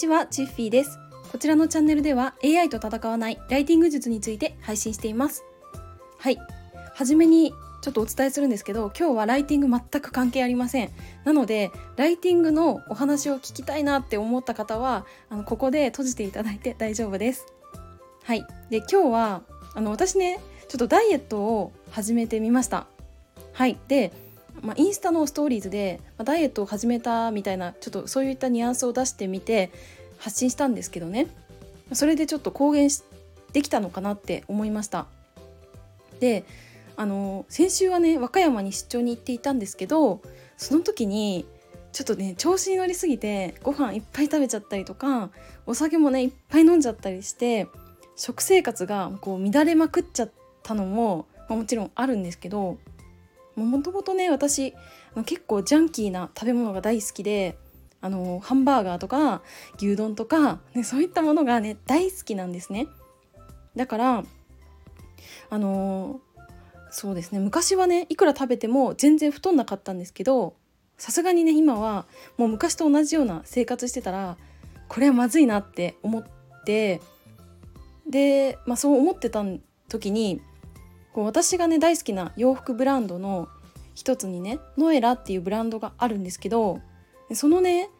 ちは、チッフィーです。こちらのチャンネルでは AI と戦わないライティング術について配信しています。はい。はじめにちょっとお伝えするんですけど、今日はライティング全く関係ありません。なので、ライティングのお話を聞きたいなって思った方は、あのここで閉じていただいて大丈夫です。はい。で、今日は、あの私ね、ちょっとダイエットを始めてみました。はい。で、まあ、インスタのストーリーズで、ま、ダイエットを始めたみたいなちょっとそういったニュアンスを出してみて発信したんですけどね。それでちょっと公言できたのかなって思いました。であの先週はね和歌山に出張に行っていたんですけどその時にちょっとね調子に乗りすぎてご飯いっぱい食べちゃったりとかお酒もねいっぱい飲んじゃったりして食生活がこう乱れまくっちゃったのも、まあ、もちろんあるんですけどもともとね私結構ジャンキーな食べ物が大好きであのハンバーガーとか牛丼とか、ね、そういったものがね大好きなんですね。だからあのそうですね昔はねいくら食べても全然太んなかったんですけどさすがにね今はもう昔と同じような生活してたらこれはまずいなって思ってで、まあ、そう思ってた時にこう私がね大好きな洋服ブランドの一つにねノエラっていうブランドがあるんですけどそのね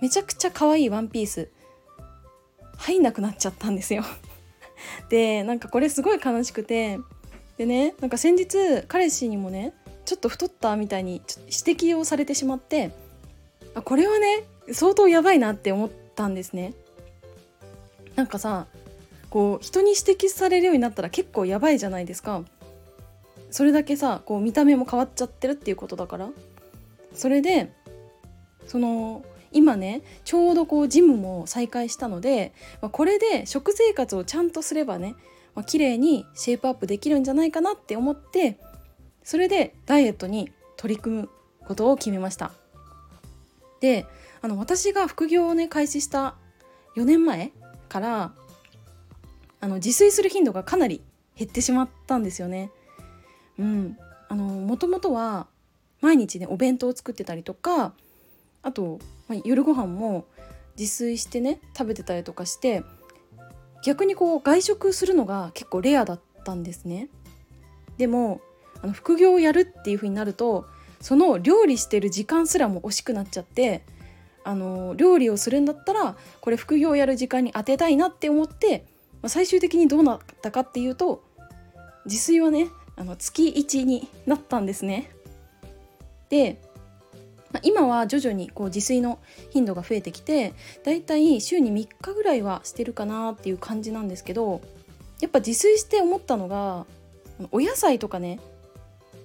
めちゃくちゃ可愛いワンピース入んなくなっちゃったんですよ。でなんかこれすごい悲しくてでねなんか先日彼氏にもねちょっと太ったみたいに指摘をされてしまってあこれはね相当やばいなって思ったんですね。なんかさこう人に指摘されるようになったら結構やばいじゃないですか。それだけさこう見た目も変わっちゃってるっていうことだから。それでその今ねちょうどこうジムも再開したので、まあ、これで食生活をちゃんとすればね、まあ、綺麗にシェイプアップできるんじゃないかなって思ってそれでダイエットに取り組むことを決めました。であの私が副業をね開始した4年前からあの自炊する頻度がかなり減ってしまったんですよね。うん、あのもともとは毎日ねお弁当を作ってたりとかあと、まあ、夜ご飯も自炊してね食べてたりとかして逆にこう外食するのが結構レアだったんですね。でもあの副業をやるっていう風になるとその料理してる時間すらも惜しくなっちゃってあの料理をするんだったらこれ副業をやる時間に当てたいなって思ってあ、最終的にどうなったかっていうと自炊はねあの月1になったんですね。で、まあ、今は徐々にこう自炊の頻度が増えてきてだいたい週に3日ぐらいはしてるかなっていう感じなんですけどやっぱ自炊して思ったのがお野菜とかね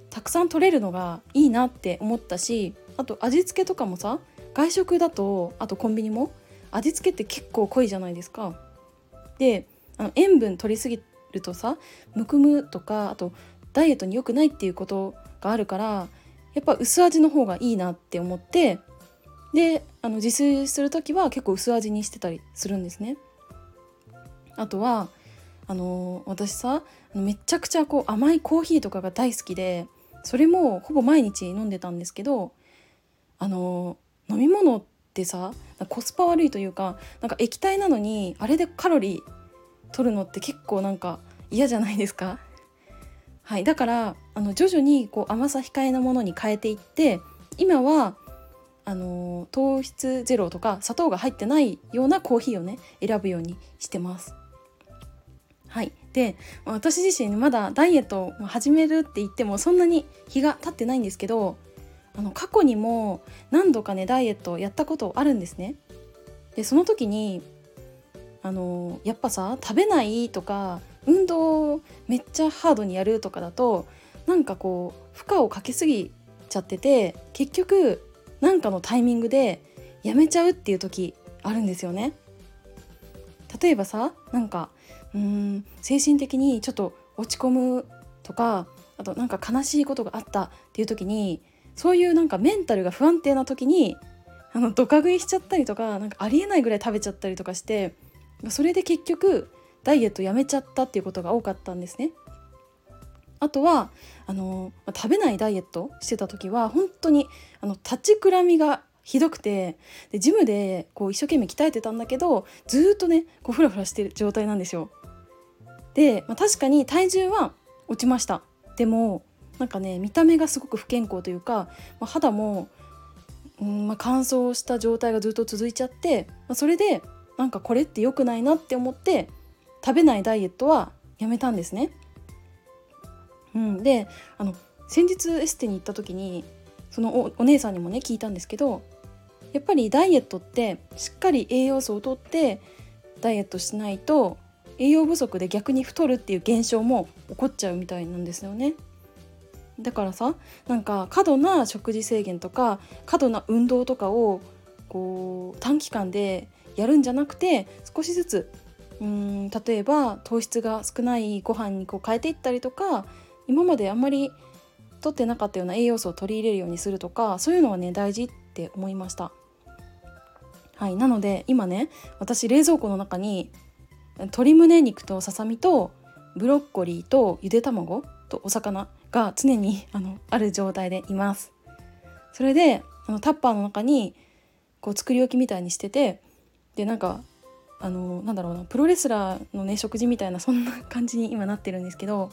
たくさん取れるのがいいなって思ったしあと味付けとかもさ外食だとあとコンビニも味付けって結構濃いじゃないですか。であの塩分取りすぎるとさむくむとかあとダイエットに良くないっていうことがあるからやっぱ薄味の方がいいなって思ってであの自炊する時は結構薄味にしてたりするんですね。あとはあの私さめちゃくちゃこう甘いコーヒーとかが大好きでそれもほぼ毎日飲んでたんですけどあの飲み物ってさコスパ悪いというかなんか液体なのにあれでカロリー取るのって結構なんか嫌じゃないですか？はいだからあの徐々にこう甘さ控えなものに変えていって今はあの糖質ゼロとか砂糖が入ってないようなコーヒーをね選ぶようにしてます。はい。で私自身まだダイエットを始めるって言ってもそんなに日が経ってないんですけどあの過去にも何度かねダイエットをやったことあるんですね。でその時にあのやっぱさ食べないとか運動めっちゃハードにやるとかだとなんかこう負荷をかけすぎちゃってて結局なんかのタイミングでやめちゃうっていう時あるんですよね。例えばさなんかうん精神的にちょっと落ち込むとかあとなんか悲しいことがあったっていう時にそういうなんかメンタルが不安定な時にあのドカ食いしちゃったりとかなんかありえないぐらい食べちゃったりとかしてそれで結局ダイエットやめちゃったっていうことが多かったんですね。あとはあの食べないダイエットしてた時は本当にあの立ちくらみがひどくてでジムでこう一生懸命鍛えてたんだけどずっとねこうフラフラしてる状態なんですよ。で、まあ、確かに体重は落ちましたでもなんかね見た目がすごく不健康というか、まあ、肌も、うんまあ、乾燥した状態がずっと続いちゃって、まあ、それでなんかこれって良くないなって思って食べないダイエットはやめたんですね。うん、であの先日エステに行った時にそのお姉さんにもね聞いたんですけどやっぱりダイエットってしっかり栄養素をとってダイエットしないと栄養不足で逆に太るっていう現象も起こっちゃうみたいなんですよね。だからさなんか過度な食事制限とか過度な運動とかをこう短期間でやるんじゃなくて少しずつうん例えば糖質が少ないご飯にこう変えていったりとか今まであんまり取ってなかったような栄養素を取り入れるようにするとかそういうのはね大事って思いました。はい、なので今ね私冷蔵庫の中に鶏胸肉とささみとブロッコリーとゆで卵とお魚が常にあのある状態でいます。それであのタッパーの中にこう作り置きみたいにしててでなんかあのなんだろうなプロレスラーのね食事みたいなそんな感じに今なってるんですけど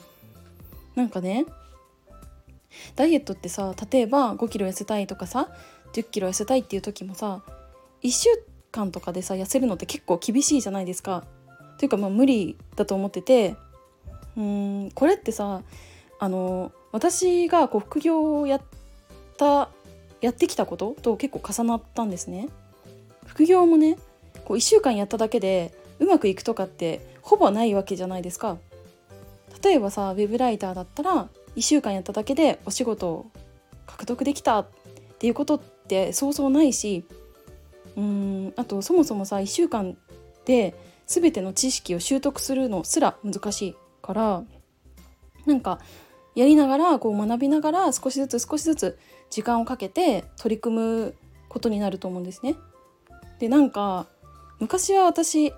なんかねダイエットってさ例えば5キロ痩せたいとかさ10キロ痩せたいっていう時もさ1週間とかでさ痩せるのって結構厳しいじゃないですか。というかまあ無理だと思っててうんこれってさあの私がこう副業をやったやってきたことと結構重なったんですね。副業もねこう1週間やっただけでうまくいくとかってほぼないわけじゃないですか。例えばさウェブライターだったら1週間やっただけでお仕事を獲得できたっていうことってそうそうないしうんあとそもそもさ1週間で全ての知識を習得するのすら難しいからなんかやりながらこう学びながら少しずつ少しずつ時間をかけて取り組むことになると思うんですね。でなんか昔は私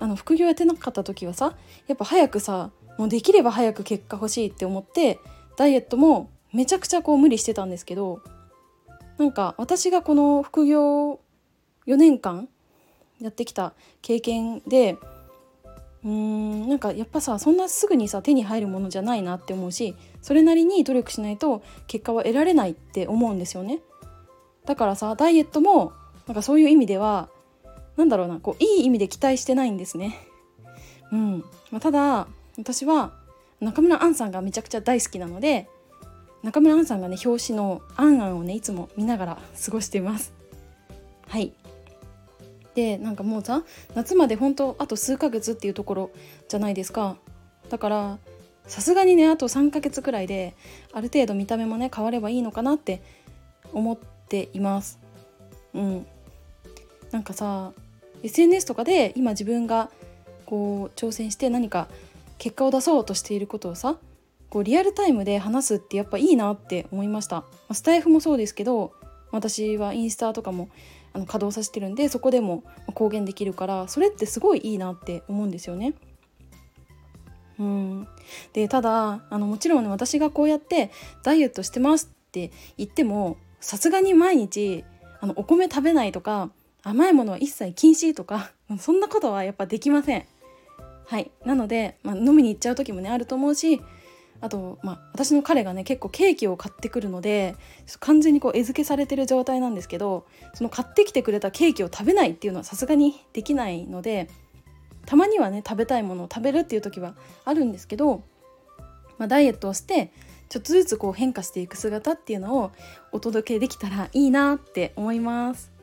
あの副業やってなかった時はさやっぱ早くさもうできれば早く結果欲しいって思ってダイエットもめちゃくちゃこう無理してたんですけどなんか私がこの副業4年間やってきた経験でうーんなんかやっぱさそんなすぐにさ手に入るものじゃないなって思うしそれなりに努力しないと結果は得られないって思うんですよね。だからさダイエットもなんかそういう意味ではなんだろうなこういい意味で期待してないんですね。うん、まあ、ただ私は中村アンさんがめちゃくちゃ大好きなので中村アンさんがね表紙の「アンアン」をねいつも見ながら過ごしてます。はい。でなんかもうさ夏まで本当あと数ヶ月っていうところじゃないですか。だからさすがにねあと3ヶ月くらいである程度見た目もね変わればいいのかなって思っています。うん。なんかさ SNS とかで今自分がこう挑戦して何か結果を出そうとしていることをさこうリアルタイムで話すってやっぱいいなって思いましたスタイフもそうですけど私はインスタとかもあの稼働させてるんでそこでも公言できるからそれってすごいいいなって思うんですよね。うん、でただあのもちろんね私がこうやってダイエットしてますって言ってもさすがに毎日あのお米食べないとか甘いものは一切禁止とか そんなことはやっぱできません。はいなので、まあ、飲みに行っちゃう時もねあると思うしあと、まあ、私の彼がね結構ケーキを買ってくるので完全にこう餌付けされてる状態なんですけどその買ってきてくれたケーキを食べないっていうのはさすがにできないのでたまにはね食べたいものを食べるっていう時はあるんですけど、まあ、ダイエットをしてちょっとずつこう変化していく姿っていうのをお届けできたらいいなって思います。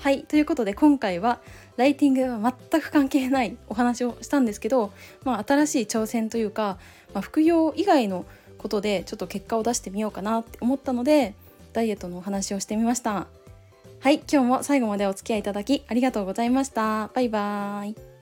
はいということで今回はライティングは全く関係ないお話をしたんですけど、まあ、新しい挑戦というか、まあ、副業以外のことでちょっと結果を出してみようかなって思ったのでダイエットのお話をしてみました。はい今日も最後までお付き合いいただきありがとうございました。バイバーイ。